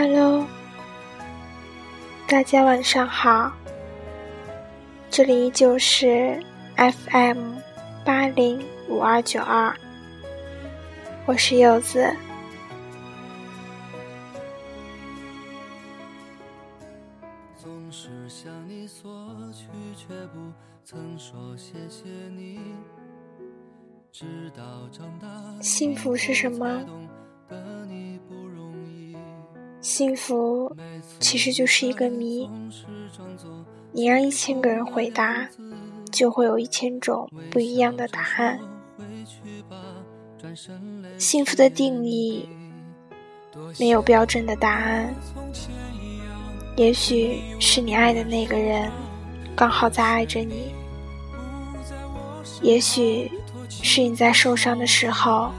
Hello，大家晚上好，这里依旧是 FM 八零五二九二，我是柚子。幸福是什么？幸福其实就是一个谜，你让一千个人回答，就会有一千种不一样的答案。幸福的定义没有标准的答案，也许是你爱的那个人刚好在爱着你，也许是你在受伤的时候。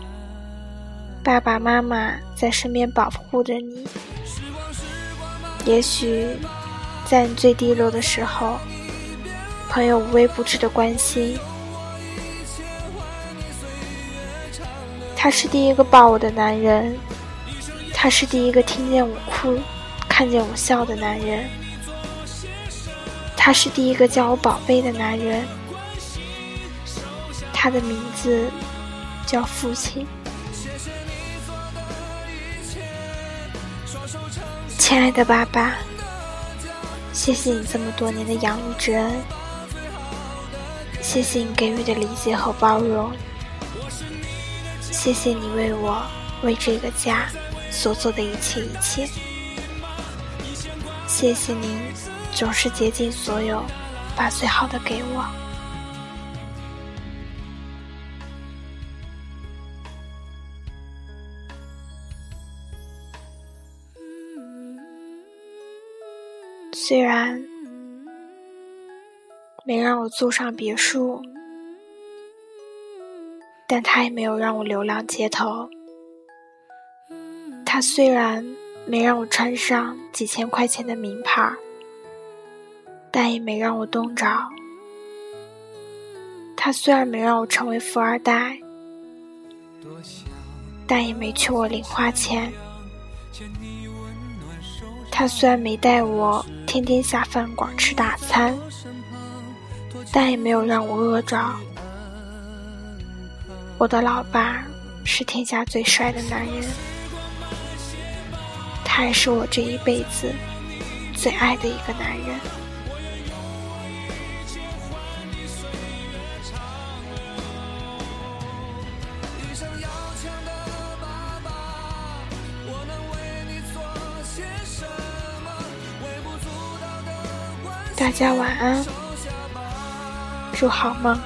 爸爸妈妈在身边保护着你，也许在你最低落的时候，朋友无微不至的关心。他是第一个抱我的男人，他是第一个听见我哭、看见我笑的男人，他是第一个叫我宝贝的男人，他的名字叫父亲。亲爱的爸爸，谢谢你这么多年的养育之恩，谢谢你给予的理解和包容，谢谢你为我、为这个家所做的一切一切，谢谢您总是竭尽所有，把最好的给我。虽然没让我住上别墅，但他也没有让我流浪街头。他虽然没让我穿上几千块钱的名牌，但也没让我冻着。他虽然没让我成为富二代，但也没缺我零花钱。他虽然没带我天天下饭馆吃大餐，但也没有让我饿着。我的老爸是天下最帅的男人，他也是我这一辈子最爱的一个男人。大家晚安，祝好梦。